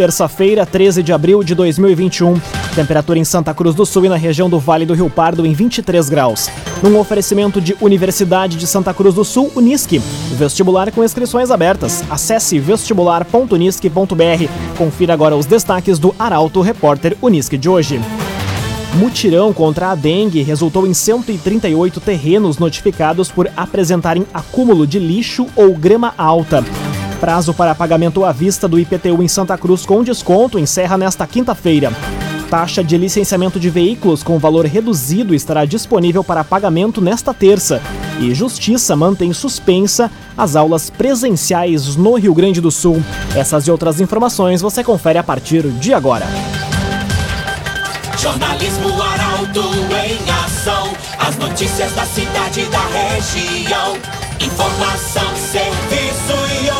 terça-feira, 13 de abril de 2021. Temperatura em Santa Cruz do Sul e na região do Vale do Rio Pardo em 23 graus. Num oferecimento de Universidade de Santa Cruz do Sul, Unisque. Vestibular com inscrições abertas. Acesse vestibular.unisque.br. Confira agora os destaques do Arauto Repórter Unisque de hoje. Mutirão contra a dengue resultou em 138 terrenos notificados por apresentarem acúmulo de lixo ou grama alta. Prazo para pagamento à vista do IPTU em Santa Cruz com desconto encerra nesta quinta-feira. Taxa de licenciamento de veículos com valor reduzido estará disponível para pagamento nesta terça. E Justiça mantém suspensa as aulas presenciais no Rio Grande do Sul. Essas e outras informações você confere a partir de agora. Jornalismo Arauto em ação. As notícias da cidade e da região. Informação, serviço e.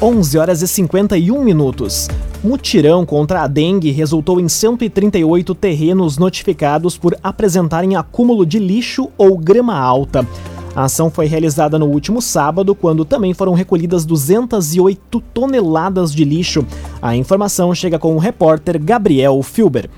11 horas e 51 minutos. Mutirão contra a dengue resultou em 138 terrenos notificados por apresentarem acúmulo de lixo ou grama alta. A ação foi realizada no último sábado, quando também foram recolhidas 208 toneladas de lixo. A informação chega com o repórter Gabriel Filber.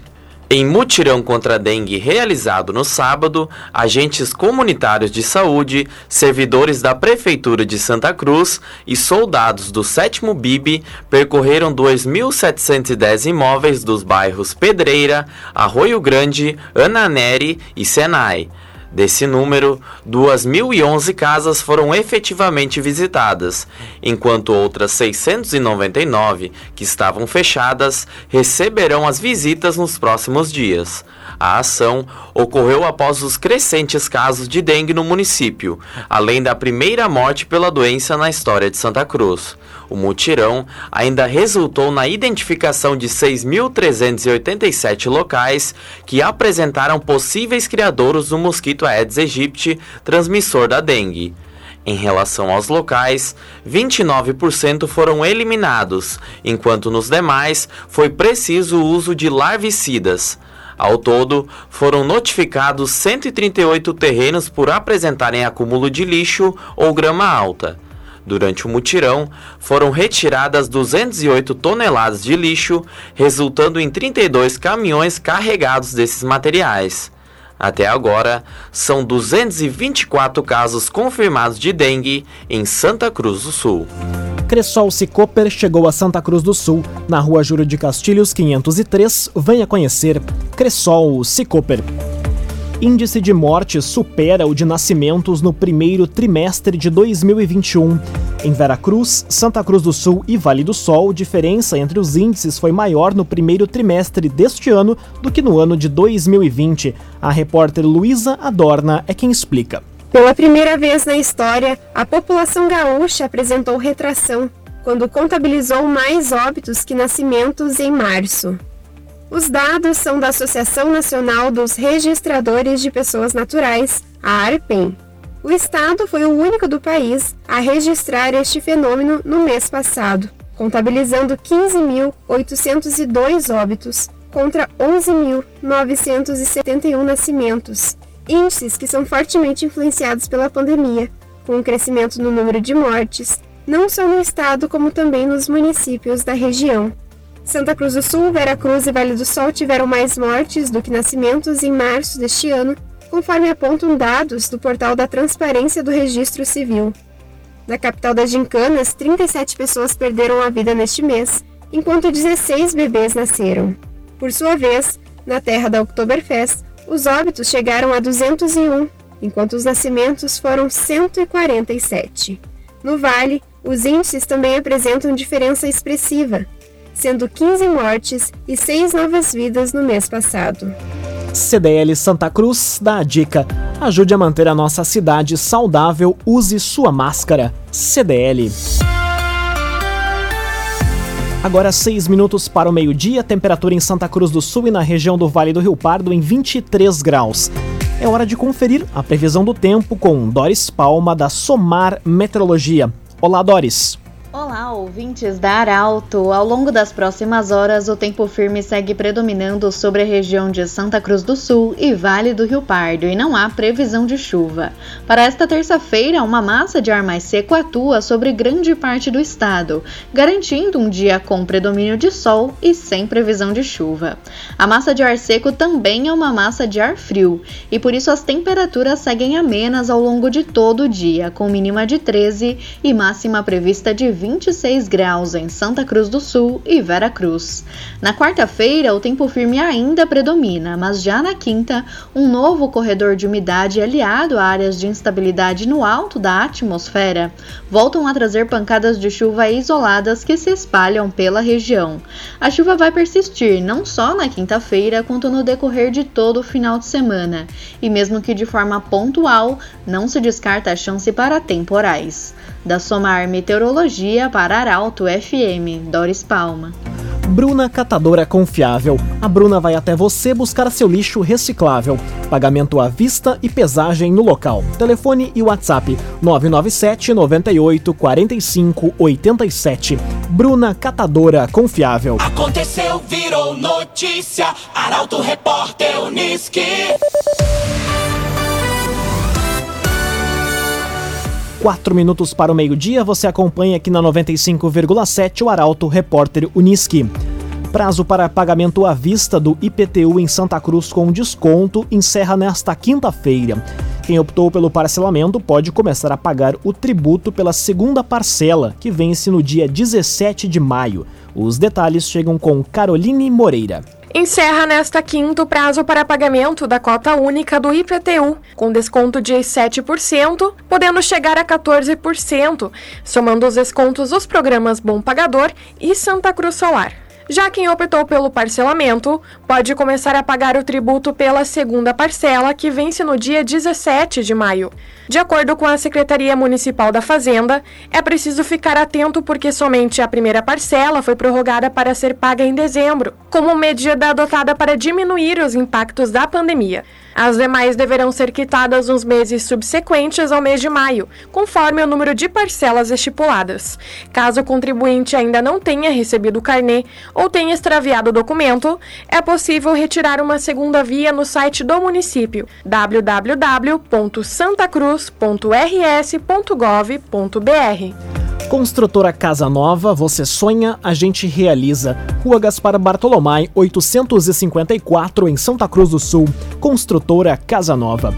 Em mutirão contra a dengue realizado no sábado, agentes comunitários de saúde, servidores da Prefeitura de Santa Cruz e soldados do 7 BIB percorreram 2.710 imóveis dos bairros Pedreira, Arroio Grande, Ananeri e Senai. Desse número, 2.011 casas foram efetivamente visitadas, enquanto outras 699, que estavam fechadas, receberão as visitas nos próximos dias. A ação ocorreu após os crescentes casos de dengue no município, além da primeira morte pela doença na história de Santa Cruz. O mutirão ainda resultou na identificação de 6.387 locais que apresentaram possíveis criadouros do mosquito Aedes aegypti, transmissor da dengue. Em relação aos locais, 29% foram eliminados, enquanto nos demais foi preciso o uso de larvicidas. Ao todo, foram notificados 138 terrenos por apresentarem acúmulo de lixo ou grama alta. Durante o mutirão, foram retiradas 208 toneladas de lixo, resultando em 32 caminhões carregados desses materiais. Até agora, são 224 casos confirmados de dengue em Santa Cruz do Sul. Cressol Cicoper chegou a Santa Cruz do Sul, na rua Júlio de Castilhos 503. Venha conhecer Cressol Cicoper. Índice de mortes supera o de nascimentos no primeiro trimestre de 2021. Em Veracruz, Santa Cruz do Sul e Vale do Sol, diferença entre os índices foi maior no primeiro trimestre deste ano do que no ano de 2020. A repórter Luísa Adorna é quem explica. Pela primeira vez na história, a população gaúcha apresentou retração quando contabilizou mais óbitos que nascimentos em março. Os dados são da Associação Nacional dos Registradores de Pessoas Naturais, a ARPEN. O estado foi o único do país a registrar este fenômeno no mês passado, contabilizando 15.802 óbitos contra 11.971 nascimentos, índices que são fortemente influenciados pela pandemia, com um crescimento no número de mortes, não só no estado como também nos municípios da região. Santa Cruz do Sul, Veracruz e Vale do Sol tiveram mais mortes do que nascimentos em março deste ano, conforme apontam dados do portal da Transparência do Registro Civil. Na capital das Gincanas, 37 pessoas perderam a vida neste mês, enquanto 16 bebês nasceram. Por sua vez, na terra da Oktoberfest, os óbitos chegaram a 201, enquanto os nascimentos foram 147. No Vale, os índices também apresentam diferença expressiva, sendo 15 mortes e 6 novas vidas no mês passado. CDL Santa Cruz dá a dica: ajude a manter a nossa cidade saudável, use sua máscara. CDL. Agora 6 minutos para o meio-dia, temperatura em Santa Cruz do Sul e na região do Vale do Rio Pardo em 23 graus. É hora de conferir a previsão do tempo com Doris Palma da Somar Meteorologia. Olá, Doris. Olá, ouvintes da Arauto! Ao longo das próximas horas, o tempo firme segue predominando sobre a região de Santa Cruz do Sul e Vale do Rio Pardo e não há previsão de chuva. Para esta terça-feira, uma massa de ar mais seco atua sobre grande parte do estado, garantindo um dia com predomínio de sol e sem previsão de chuva. A massa de ar seco também é uma massa de ar frio e por isso as temperaturas seguem amenas ao longo de todo o dia, com mínima de 13 e máxima prevista de 26 graus em Santa Cruz do Sul e Vera Cruz. Na quarta-feira, o tempo firme ainda predomina, mas já na quinta, um novo corredor de umidade aliado a áreas de instabilidade no alto da atmosfera voltam a trazer pancadas de chuva isoladas que se espalham pela região. A chuva vai persistir não só na quinta-feira, quanto no decorrer de todo o final de semana, e mesmo que de forma pontual, não se descarta a chance para temporais. Da Somar Meteorologia para Arauto FM, Doris Palma. Bruna Catadora Confiável. A Bruna vai até você buscar seu lixo reciclável. Pagamento à vista e pesagem no local. Telefone e WhatsApp 997 98 45 87. Bruna Catadora Confiável. Aconteceu, virou notícia. Arauto Repórter Uniski. 4 minutos para o meio-dia, você acompanha aqui na 95,7 o Arauto Repórter Uniski. Prazo para pagamento à vista do IPTU em Santa Cruz com desconto encerra nesta quinta-feira. Quem optou pelo parcelamento pode começar a pagar o tributo pela segunda parcela, que vence no dia 17 de maio. Os detalhes chegam com Caroline Moreira. Encerra nesta quinta o prazo para pagamento da cota única do IPTU, com desconto de 7%, podendo chegar a 14%, somando os descontos dos programas Bom Pagador e Santa Cruz Solar. Já quem optou pelo parcelamento pode começar a pagar o tributo pela segunda parcela, que vence no dia 17 de maio. De acordo com a Secretaria Municipal da Fazenda, é preciso ficar atento porque somente a primeira parcela foi prorrogada para ser paga em dezembro, como medida adotada para diminuir os impactos da pandemia. As demais deverão ser quitadas nos meses subsequentes ao mês de maio, conforme o número de parcelas estipuladas. Caso o contribuinte ainda não tenha recebido o carnê ou tenha extraviado o documento, é possível retirar uma segunda via no site do município www.santacruz.rs.gov.br. Construtora Casa Nova, você sonha, a gente realiza. Rua Gaspar Bartolomai, 854, em Santa Cruz do Sul. Construtora Casa Nova.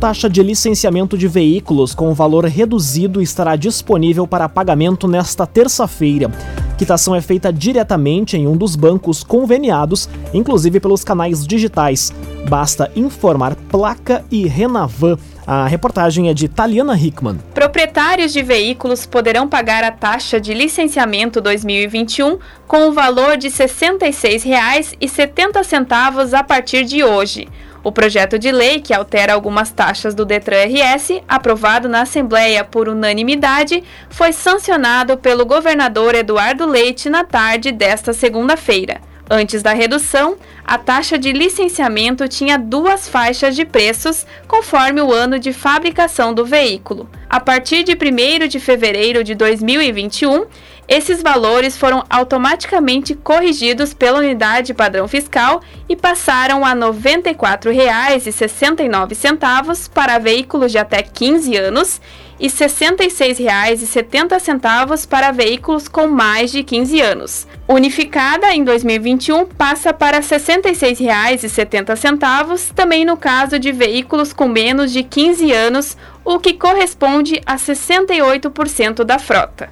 Taxa de licenciamento de veículos com valor reduzido estará disponível para pagamento nesta terça-feira. Quitação é feita diretamente em um dos bancos conveniados, inclusive pelos canais digitais. Basta informar placa e Renavan. A reportagem é de Taliana Hickman. Proprietários de veículos poderão pagar a taxa de licenciamento 2021 com o valor de R$ 66,70 a partir de hoje. O projeto de lei, que altera algumas taxas do Detran RS, aprovado na Assembleia por unanimidade, foi sancionado pelo governador Eduardo Leite na tarde desta segunda-feira. Antes da redução, a taxa de licenciamento tinha duas faixas de preços, conforme o ano de fabricação do veículo. A partir de 1 de fevereiro de 2021, esses valores foram automaticamente corrigidos pela unidade padrão fiscal e passaram a R$ 94,69 para veículos de até 15 anos e R$ 66,70 para veículos com mais de 15 anos. Unificada em 2021 passa para R$ 66,70, também no caso de veículos com menos de 15 anos, o que corresponde a 68% da frota.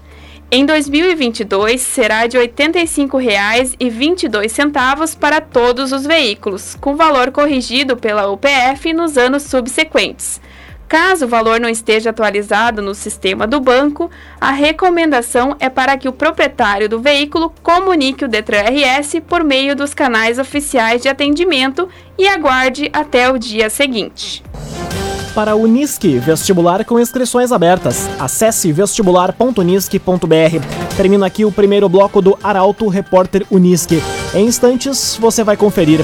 Em 2022, será de R$ 85,22 para todos os veículos, com valor corrigido pela UPF nos anos subsequentes. Caso o valor não esteja atualizado no sistema do banco, a recomendação é para que o proprietário do veículo comunique o Detran RS por meio dos canais oficiais de atendimento e aguarde até o dia seguinte para o Unisque, vestibular com inscrições abertas. Acesse vestibular.unisque.br. Termina aqui o primeiro bloco do Arauto Repórter Unisque. Em instantes, você vai conferir.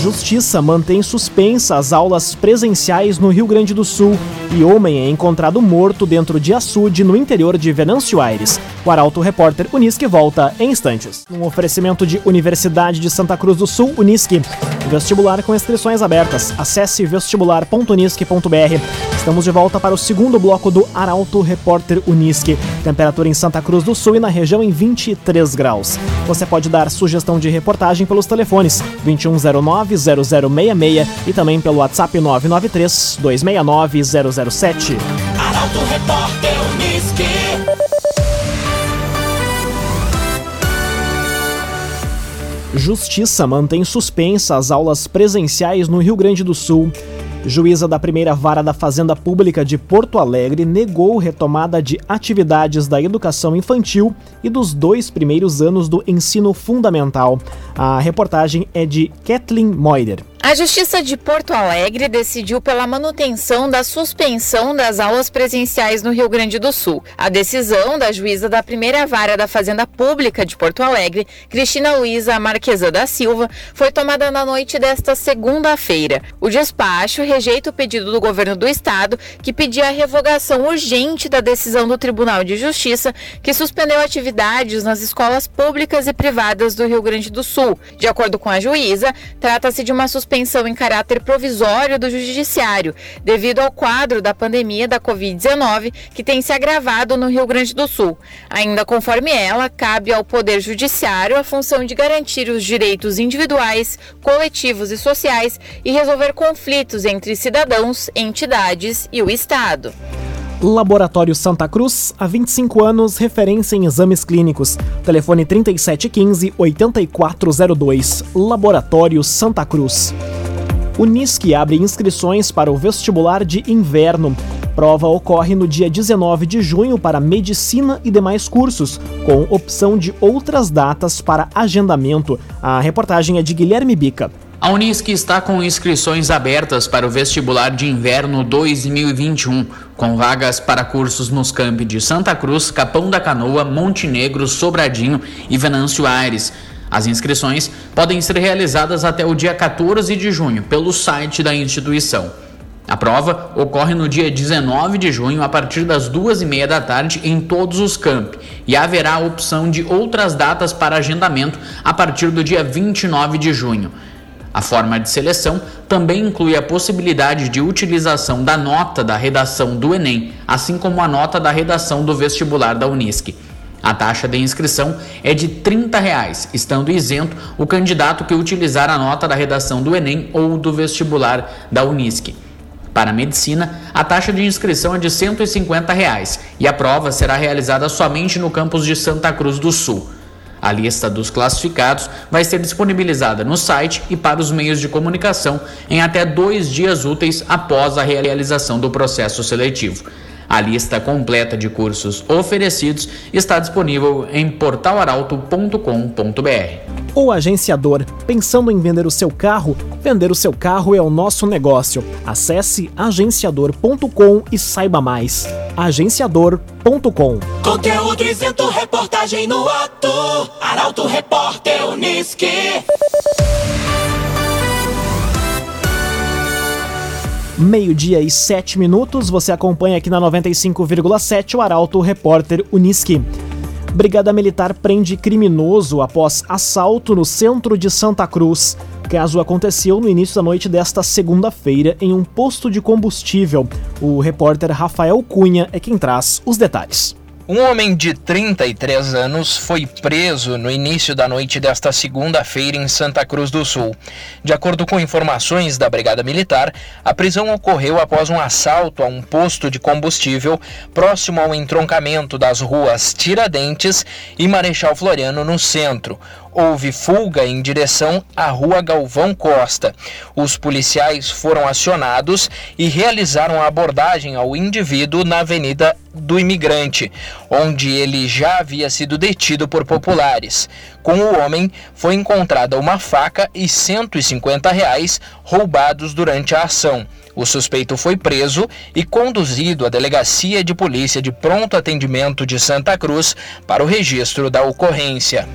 Justiça mantém suspensa as aulas presenciais no Rio Grande do Sul e homem é encontrado morto dentro de açude no interior de Venâncio Aires. O Arauto Repórter Unisque volta em instantes. Um oferecimento de Universidade de Santa Cruz do Sul, Unisque. Vestibular com inscrições abertas. Acesse vestibular.unisque.br. Estamos de volta para o segundo bloco do Arauto Repórter Unisque. Temperatura em Santa Cruz do Sul e na região em 23 graus. Você pode dar sugestão de reportagem pelos telefones 2109-0066 e também pelo WhatsApp 993-269-007. Arauto Repórter Unisque. Justiça mantém suspensa as aulas presenciais no Rio Grande do Sul. Juíza da primeira vara da Fazenda Pública de Porto Alegre negou retomada de atividades da educação infantil e dos dois primeiros anos do ensino fundamental. A reportagem é de Kathleen Moider. A Justiça de Porto Alegre decidiu pela manutenção da suspensão das aulas presenciais no Rio Grande do Sul. A decisão da juíza da primeira vara da Fazenda Pública de Porto Alegre, Cristina Luiza Marquesa da Silva, foi tomada na noite desta segunda-feira. O despacho rejeita o pedido do governo do estado, que pedia a revogação urgente da decisão do Tribunal de Justiça, que suspendeu atividades nas escolas públicas e privadas do Rio Grande do Sul. De acordo com a juíza, trata-se de uma suspensão suspensão em caráter provisório do Judiciário, devido ao quadro da pandemia da Covid-19 que tem se agravado no Rio Grande do Sul. Ainda conforme ela, cabe ao Poder Judiciário a função de garantir os direitos individuais, coletivos e sociais e resolver conflitos entre cidadãos, entidades e o Estado. Laboratório Santa Cruz, há 25 anos, referência em exames clínicos. Telefone 3715-8402. Laboratório Santa Cruz. Unisque abre inscrições para o vestibular de inverno. Prova ocorre no dia 19 de junho para medicina e demais cursos, com opção de outras datas para agendamento. A reportagem é de Guilherme Bica. A Unisc está com inscrições abertas para o vestibular de inverno 2021, com vagas para cursos nos campi de Santa Cruz, Capão da Canoa, Montenegro, Sobradinho e Venâncio Aires. As inscrições podem ser realizadas até o dia 14 de junho pelo site da instituição. A prova ocorre no dia 19 de junho, a partir das duas e meia da tarde, em todos os campi, e haverá a opção de outras datas para agendamento a partir do dia 29 de junho. A forma de seleção também inclui a possibilidade de utilização da nota da redação do Enem, assim como a nota da redação do vestibular da Unisc. A taxa de inscrição é de 30 reais, estando isento o candidato que utilizar a nota da redação do Enem ou do vestibular da Unisc. Para a medicina, a taxa de inscrição é de 150 reais, e a prova será realizada somente no campus de Santa Cruz do Sul. A lista dos classificados vai ser disponibilizada no site e para os meios de comunicação em até dois dias úteis após a realização do processo seletivo. A lista completa de cursos oferecidos está disponível em portalaralto.com.br. O agenciador, pensando em vender o seu carro? Vender o seu carro é o nosso negócio. Acesse agenciador.com e saiba mais. agenciador.com. Conteúdo isento, reportagem no ato. Arauto Repórter Unisque. Meio-dia e sete minutos, você acompanha aqui na 95,7 o Arauto Repórter Unisque. Brigada Militar prende criminoso após assalto no centro de Santa Cruz. Caso aconteceu no início da noite desta segunda-feira em um posto de combustível. O repórter Rafael Cunha é quem traz os detalhes. Um homem de 33 anos foi preso no início da noite desta segunda-feira em Santa Cruz do Sul. De acordo com informações da Brigada Militar, a prisão ocorreu após um assalto a um posto de combustível próximo ao entroncamento das ruas Tiradentes e Marechal Floriano, no centro houve fuga em direção à Rua Galvão Costa. Os policiais foram acionados e realizaram a abordagem ao indivíduo na Avenida do Imigrante, onde ele já havia sido detido por populares. Com o homem foi encontrada uma faca e 150 reais roubados durante a ação. O suspeito foi preso e conduzido à Delegacia de Polícia de Pronto Atendimento de Santa Cruz para o registro da ocorrência.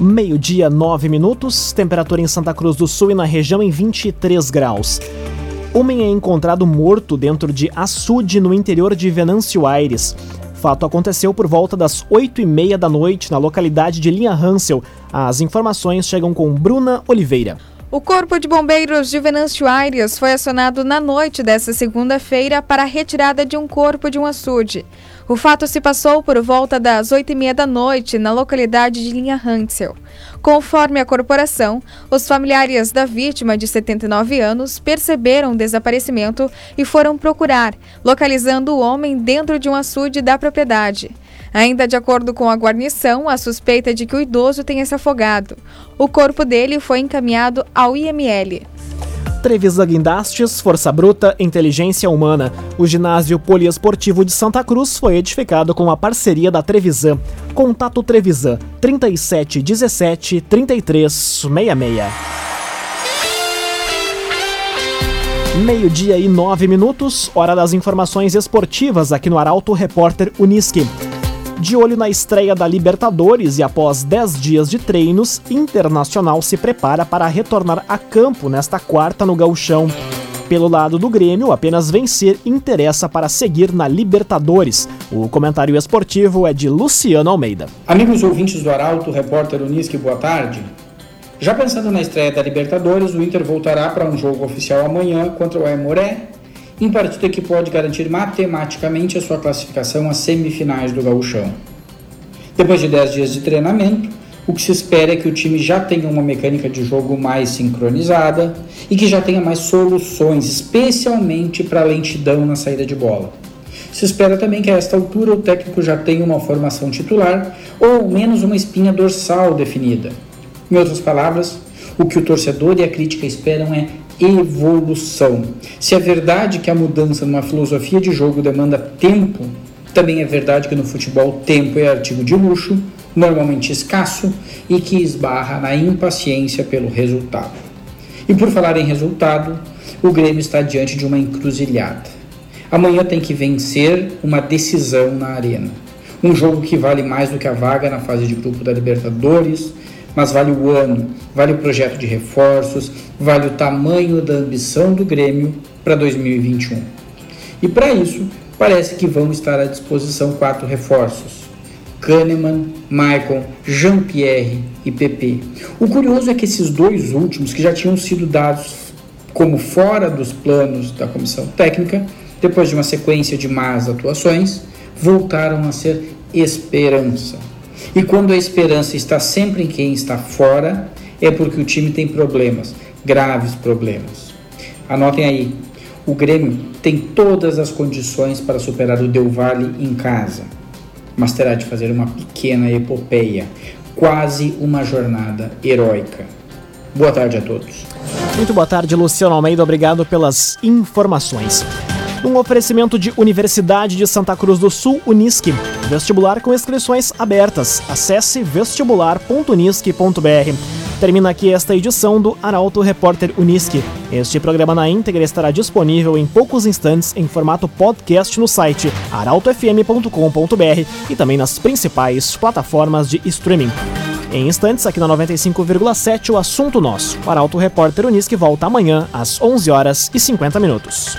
Meio-dia, 9 minutos, temperatura em Santa Cruz do Sul e na região em 23 graus. Homem é encontrado morto dentro de açude no interior de Venâncio Aires. Fato aconteceu por volta das 8 e meia da noite na localidade de Linha Hansel. As informações chegam com Bruna Oliveira. O Corpo de Bombeiros de Venâncio Aires foi acionado na noite desta segunda-feira para a retirada de um corpo de um açude. O fato se passou por volta das oito e meia da noite na localidade de Linha Hansel. Conforme a corporação, os familiares da vítima de 79 anos perceberam o desaparecimento e foram procurar, localizando o homem dentro de um açude da propriedade. Ainda de acordo com a guarnição, a suspeita é de que o idoso tenha se afogado. O corpo dele foi encaminhado ao IML. Trevisa Guindastes, Força Bruta, Inteligência Humana. O ginásio poliesportivo de Santa Cruz foi edificado com a parceria da Trevisan. Contato Trevisan 37 17 33 66. Meio-dia e nove minutos, hora das informações esportivas aqui no Arauto Repórter Uniski. De olho na estreia da Libertadores e após 10 dias de treinos, Internacional se prepara para retornar a campo nesta quarta no Gauchão. Pelo lado do Grêmio, apenas vencer interessa para seguir na Libertadores. O comentário esportivo é de Luciano Almeida. Amigos ouvintes do Arauto, repórter Unisque, boa tarde. Já pensando na estreia da Libertadores, o Inter voltará para um jogo oficial amanhã contra o Aimoré em partida que pode garantir matematicamente a sua classificação às semifinais do Gauchão. Depois de 10 dias de treinamento, o que se espera é que o time já tenha uma mecânica de jogo mais sincronizada e que já tenha mais soluções, especialmente para a lentidão na saída de bola. Se espera também que a esta altura o técnico já tenha uma formação titular ou ao menos uma espinha dorsal definida. Em outras palavras, o que o torcedor e a crítica esperam é evolução. Se é verdade que a mudança numa filosofia de jogo demanda tempo, também é verdade que no futebol tempo é artigo de luxo, normalmente escasso e que esbarra na impaciência pelo resultado. E por falar em resultado, o Grêmio está diante de uma encruzilhada. Amanhã tem que vencer uma decisão na arena. Um jogo que vale mais do que a vaga na fase de grupo da Libertadores, mas vale o ano, vale o projeto de reforços, vale o tamanho da ambição do Grêmio para 2021. E para isso, parece que vão estar à disposição quatro reforços: Kahneman, Maicon, Jean-Pierre e PP. O curioso é que esses dois últimos, que já tinham sido dados como fora dos planos da comissão técnica, depois de uma sequência de más atuações, voltaram a ser esperança. E quando a esperança está sempre em quem está fora, é porque o time tem problemas, graves problemas. Anotem aí, o Grêmio tem todas as condições para superar o Del Valle em casa, mas terá de fazer uma pequena epopeia, quase uma jornada heróica. Boa tarde a todos. Muito boa tarde, Luciano Almeida. Obrigado pelas informações. Um oferecimento de Universidade de Santa Cruz do Sul, Unisque. Vestibular com inscrições abertas. Acesse vestibular.unisque.br. Termina aqui esta edição do Arauto Repórter Unisque. Este programa na íntegra estará disponível em poucos instantes em formato podcast no site arautofm.com.br e também nas principais plataformas de streaming. Em instantes, aqui na 95,7, o assunto nosso. O Arauto Repórter Unisque volta amanhã às 11 horas e 50 minutos.